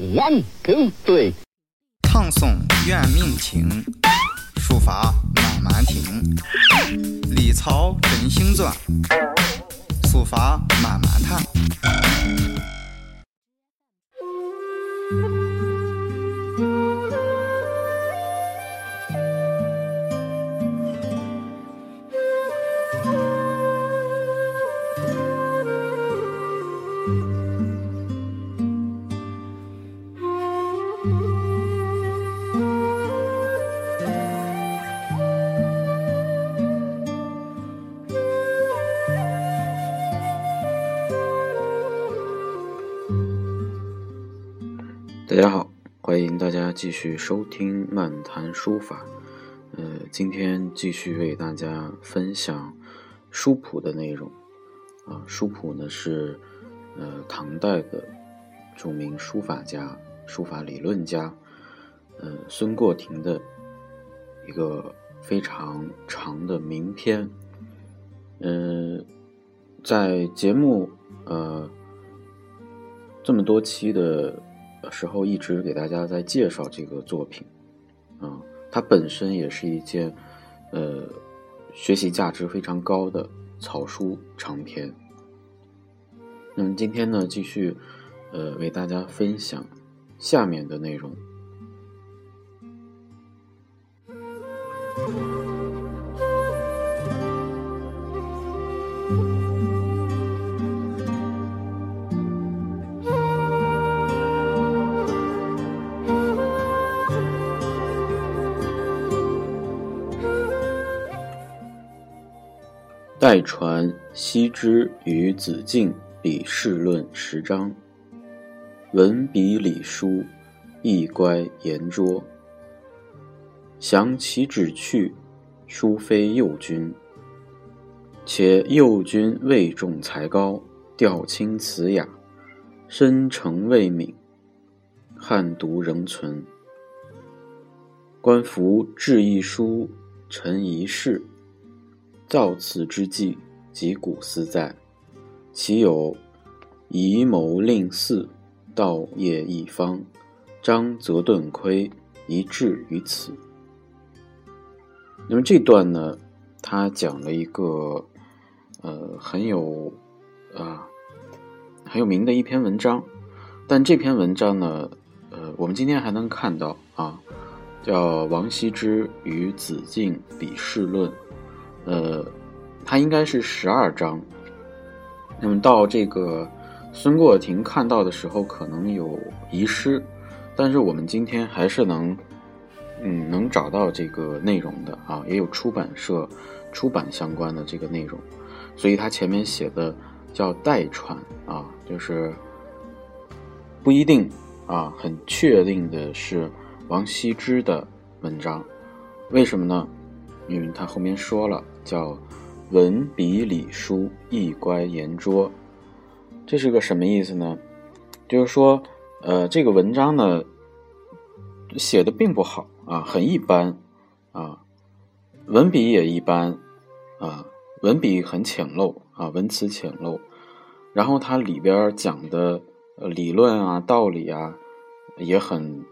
One two three，唱诵怨命情，书法慢慢听。历草真行钻，书法慢慢谈。大家好，欢迎大家继续收听漫谈书法。呃，今天继续为大家分享书谱的内容。啊，书谱呢是呃唐代的著名书法家、书法理论家，呃孙过庭的一个非常长的名篇。嗯，在节目呃这么多期的。时候一直给大家在介绍这个作品，啊，它本身也是一件，呃，学习价值非常高的草书长篇。那么今天呢，继续，呃，为大家分享下面的内容。代传羲之与子敬笔试论十章，文笔礼书，意乖言拙。详其旨趣，殊非右君。且右君位重才高，调轻词雅，深沉未泯，汉读仍存。观夫制一书，臣一事。造次之际，及古思在，其有以谋令嗣，道业一方，张则顿亏，一致于此。那么这段呢，他讲了一个呃很有啊很有名的一篇文章，但这篇文章呢，呃，我们今天还能看到啊，叫王羲之与子敬笔试论。呃，它应该是十二章。那么到这个孙过庭看到的时候，可能有遗失，但是我们今天还是能，嗯，能找到这个内容的啊，也有出版社出版相关的这个内容，所以它前面写的叫代传啊，就是不一定啊，很确定的是王羲之的文章，为什么呢？因为他后面说了，叫文笔礼书，意乖言拙，这是个什么意思呢？就是说，呃，这个文章呢写的并不好啊，很一般啊，文笔也一般啊，文笔很浅陋啊，文辞浅陋，然后它里边讲的理论啊、道理啊也很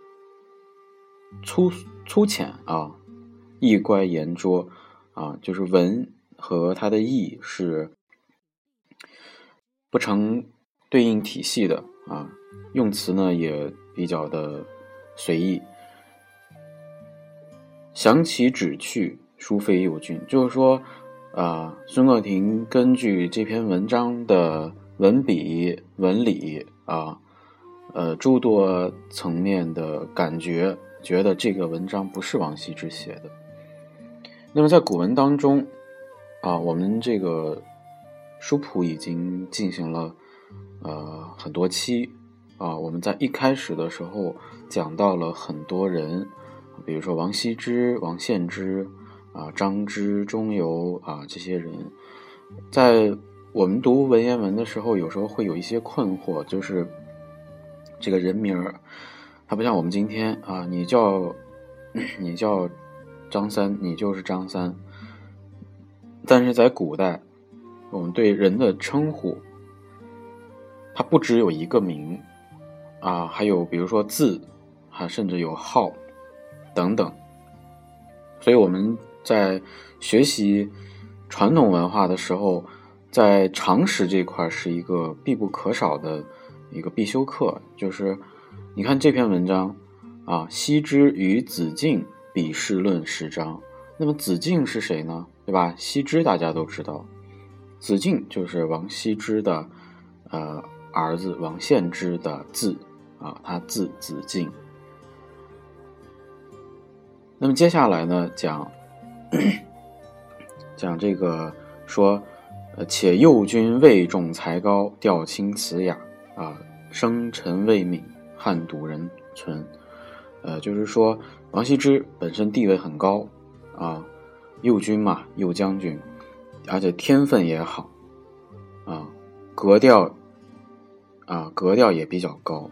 粗粗浅啊。意乖言拙，啊，就是文和它的意是不成对应体系的啊，用词呢也比较的随意。详其旨趣，殊非有君，就是说，啊，孙过庭根据这篇文章的文笔、文理啊，呃，诸多层面的感觉，觉得这个文章不是王羲之写的。那么在古文当中，啊，我们这个书谱已经进行了呃很多期，啊，我们在一开始的时候讲到了很多人，比如说王羲之、王献之，啊，张之、中游啊这些人，在我们读文言文的时候，有时候会有一些困惑，就是这个人名儿，他不像我们今天啊，你叫 你叫。张三，你就是张三。但是在古代，我们对人的称呼，它不只有一个名，啊，还有比如说字，还甚至有号等等。所以我们在学习传统文化的时候，在常识这块是一个必不可少的一个必修课。就是你看这篇文章啊，羲之与子敬比试论十章。那么子敬是谁呢？对吧？羲之大家都知道，子敬就是王羲之的呃儿子王献之的字啊，他字子敬。那么接下来呢，讲 讲这个说，呃，且幼君位重才高，调清词雅啊，生辰未泯，汉笃人存。呃，就是说王羲之本身地位很高啊，右军嘛，右将军，而且天分也好啊，格调啊，格调也比较高。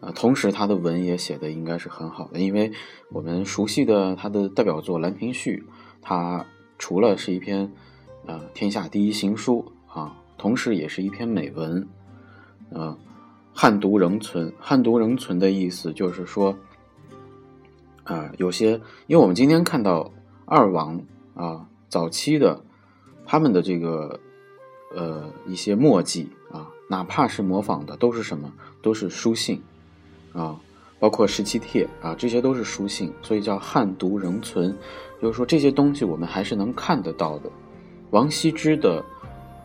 啊，同时他的文也写的应该是很好的，因为我们熟悉的他的代表作《兰亭序》，它除了是一篇呃天下第一行书啊，同时也是一篇美文。啊，汉读仍存，汉读仍存的意思就是说，啊，有些因为我们今天看到二王啊早期的他们的这个呃一些墨迹啊，哪怕是模仿的，都是什么？都是书信。啊，包括十七帖啊，这些都是书信，所以叫汉读仍存，就是说这些东西我们还是能看得到的。王羲之的，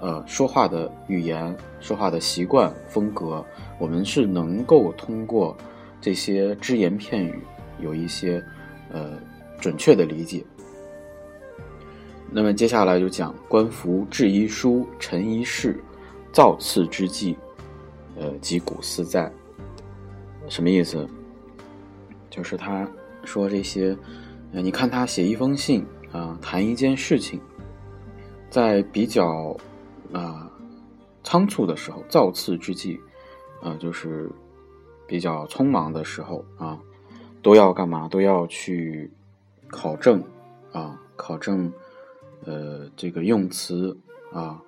呃，说话的语言、说话的习惯、风格，我们是能够通过这些只言片语有一些呃准确的理解。那么接下来就讲官服制衣书，陈衣饰，造次之际，呃，及古思在。什么意思？就是他说这些，呃，你看他写一封信啊，谈一件事情，在比较啊仓促的时候，造次之际，啊，就是比较匆忙的时候啊，都要干嘛？都要去考证啊，考证呃这个用词啊，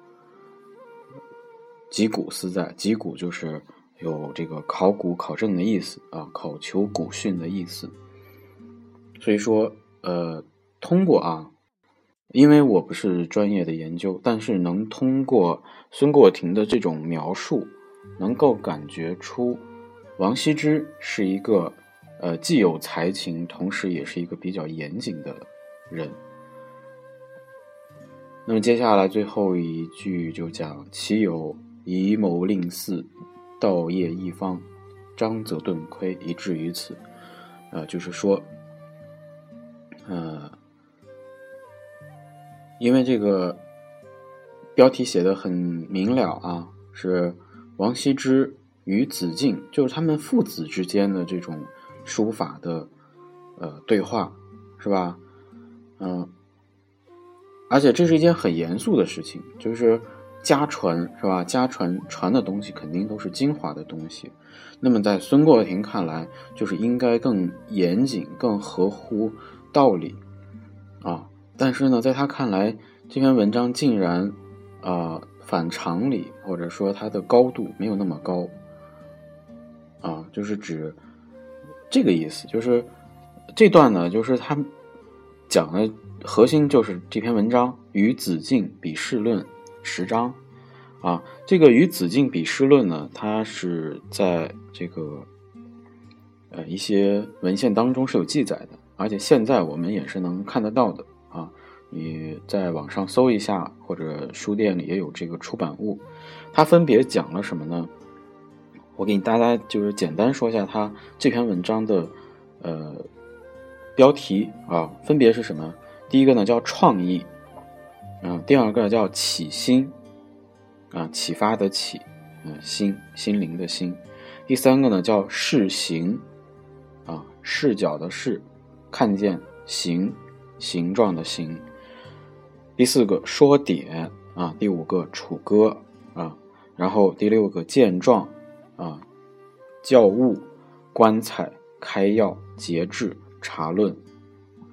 击鼓思在，击鼓就是。有这个考古考证的意思啊，考求古训的意思。所以说，呃，通过啊，因为我不是专业的研究，但是能通过孙过庭的这种描述，能够感觉出王羲之是一个呃既有才情，同时也是一个比较严谨的人。那么接下来最后一句就讲：其有以谋令嗣。道业一方，张则顿亏，以至于此。呃，就是说，呃，因为这个标题写的很明了啊，是王羲之与子敬，就是他们父子之间的这种书法的呃对话，是吧？嗯，而且这是一件很严肃的事情，就是。家传是吧？家传传的东西肯定都是精华的东西。那么在孙过庭看来，就是应该更严谨、更合乎道理啊。但是呢，在他看来，这篇文章竟然啊反常理，或者说它的高度没有那么高啊，就是指这个意思。就是这段呢，就是他讲的核心就是这篇文章与子敬比试论。十章，啊，这个与子敬比试论呢，它是在这个呃一些文献当中是有记载的，而且现在我们也是能看得到的啊。你在网上搜一下，或者书店里也有这个出版物。它分别讲了什么呢？我给大家就是简单说一下它这篇文章的呃标题啊，分别是什么？第一个呢叫创意。啊，第二个叫启心，啊，启发的启，嗯，心心灵的心。第三个呢叫视形，啊，视角的视，看见形形状的形。第四个说点，啊，第五个楚歌，啊，然后第六个见状，啊，教务，观采，开药，节制，茶论，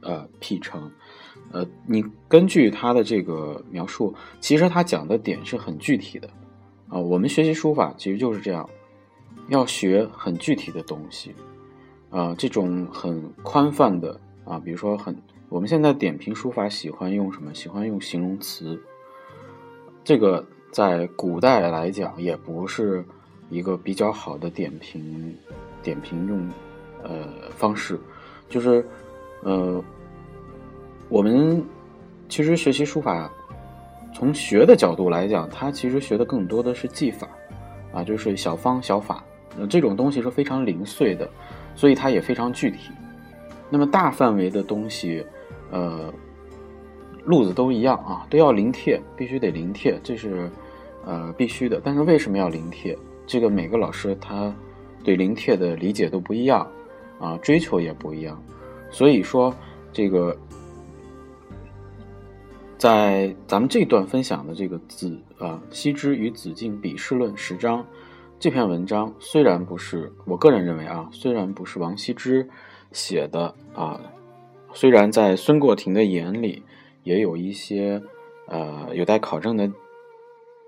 呃，辟成。呃，你根据他的这个描述，其实他讲的点是很具体的，啊，我们学习书法其实就是这样，要学很具体的东西，啊，这种很宽泛的啊，比如说很，我们现在点评书法喜欢用什么？喜欢用形容词。这个在古代来讲也不是一个比较好的点评点评用呃方式，就是呃，我们其实学习书法，从学的角度来讲，它其实学的更多的是技法啊，就是小方小法呃。这种东西是非常零碎的，所以它也非常具体。那么大范围的东西，呃，路子都一样啊，都要临帖，必须得临帖，这是呃必须的。但是为什么要临帖？这个每个老师他对临帖的理解都不一样啊，追求也不一样。所以说，这个在咱们这段分享的这个子啊，羲之与子敬笔试论十章。这篇文章虽然不是我个人认为啊，虽然不是王羲之写的啊，虽然在孙过庭的眼里也有一些呃有待考证的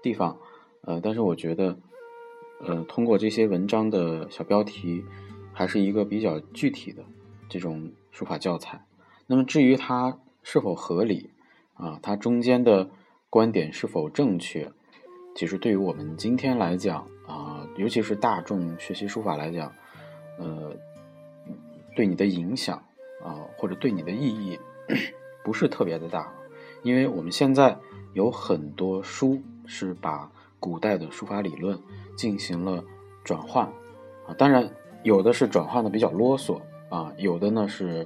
地方，呃，但是我觉得，呃，通过这些文章的小标题，还是一个比较具体的这种书法教材。那么至于它是否合理啊，它中间的观点是否正确，其实对于我们今天来讲。啊，尤其是大众学习书法来讲，呃，对你的影响啊，或者对你的意义，不是特别的大，因为我们现在有很多书是把古代的书法理论进行了转换啊，当然有的是转换的比较啰嗦啊，有的呢是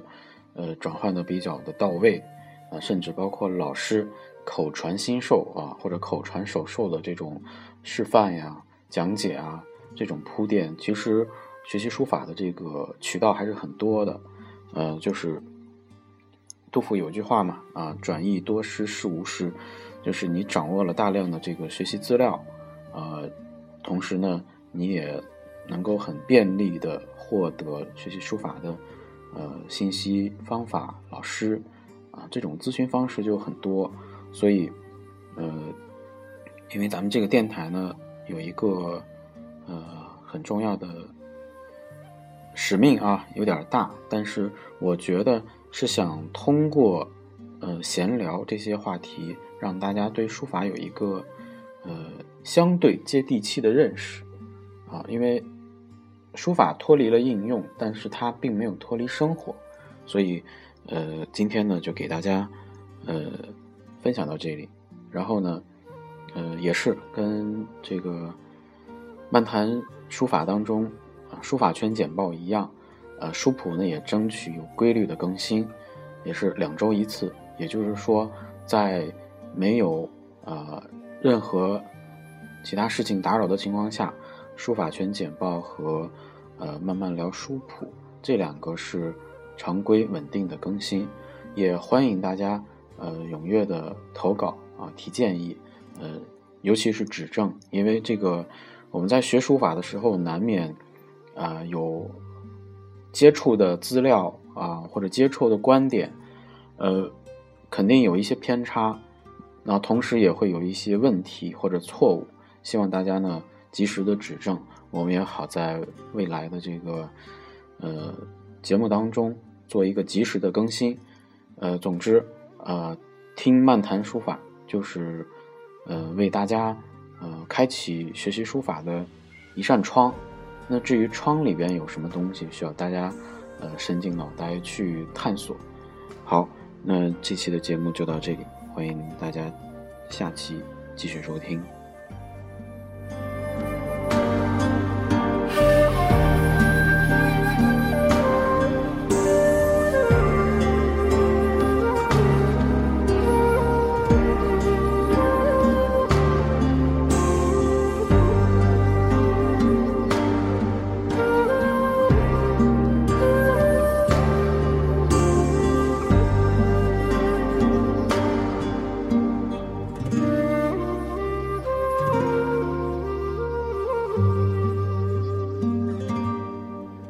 呃转换的比较的到位啊，甚至包括老师口传心授啊，或者口传手授的这种示范呀。讲解啊，这种铺垫，其实学习书法的这个渠道还是很多的。呃，就是杜甫有句话嘛，啊，转益多师事无师，就是你掌握了大量的这个学习资料，呃，同时呢，你也能够很便利的获得学习书法的呃信息、方法、老师啊，这种咨询方式就很多。所以，呃，因为咱们这个电台呢。有一个呃很重要的使命啊，有点大，但是我觉得是想通过呃闲聊这些话题，让大家对书法有一个呃相对接地气的认识啊，因为书法脱离了应用，但是它并没有脱离生活，所以呃今天呢就给大家呃分享到这里，然后呢。呃，也是跟这个漫谈书法当中啊，书法圈简报一样，呃，书谱呢也争取有规律的更新，也是两周一次。也就是说，在没有呃任何其他事情打扰的情况下，书法圈简报和呃慢慢聊书谱这两个是常规稳定的更新。也欢迎大家呃踊跃的投稿啊，提建议。呃，尤其是指正，因为这个我们在学书法的时候，难免啊有接触的资料啊或者接触的观点，呃，肯定有一些偏差，那同时也会有一些问题或者错误，希望大家呢及时的指正，我们也好在未来的这个呃节目当中做一个及时的更新。呃，总之，呃，听漫谈书法就是。呃，为大家呃开启学习书法的一扇窗。那至于窗里边有什么东西，需要大家呃伸进脑袋去探索。好，那这期的节目就到这里，欢迎大家下期继续收听。